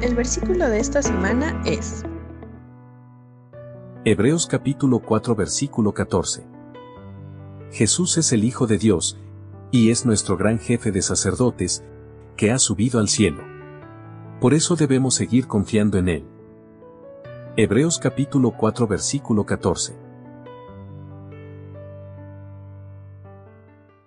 El versículo de esta semana es Hebreos capítulo 4 versículo 14. Jesús es el Hijo de Dios, y es nuestro gran jefe de sacerdotes, que ha subido al cielo. Por eso debemos seguir confiando en Él. Hebreos capítulo 4 versículo 14.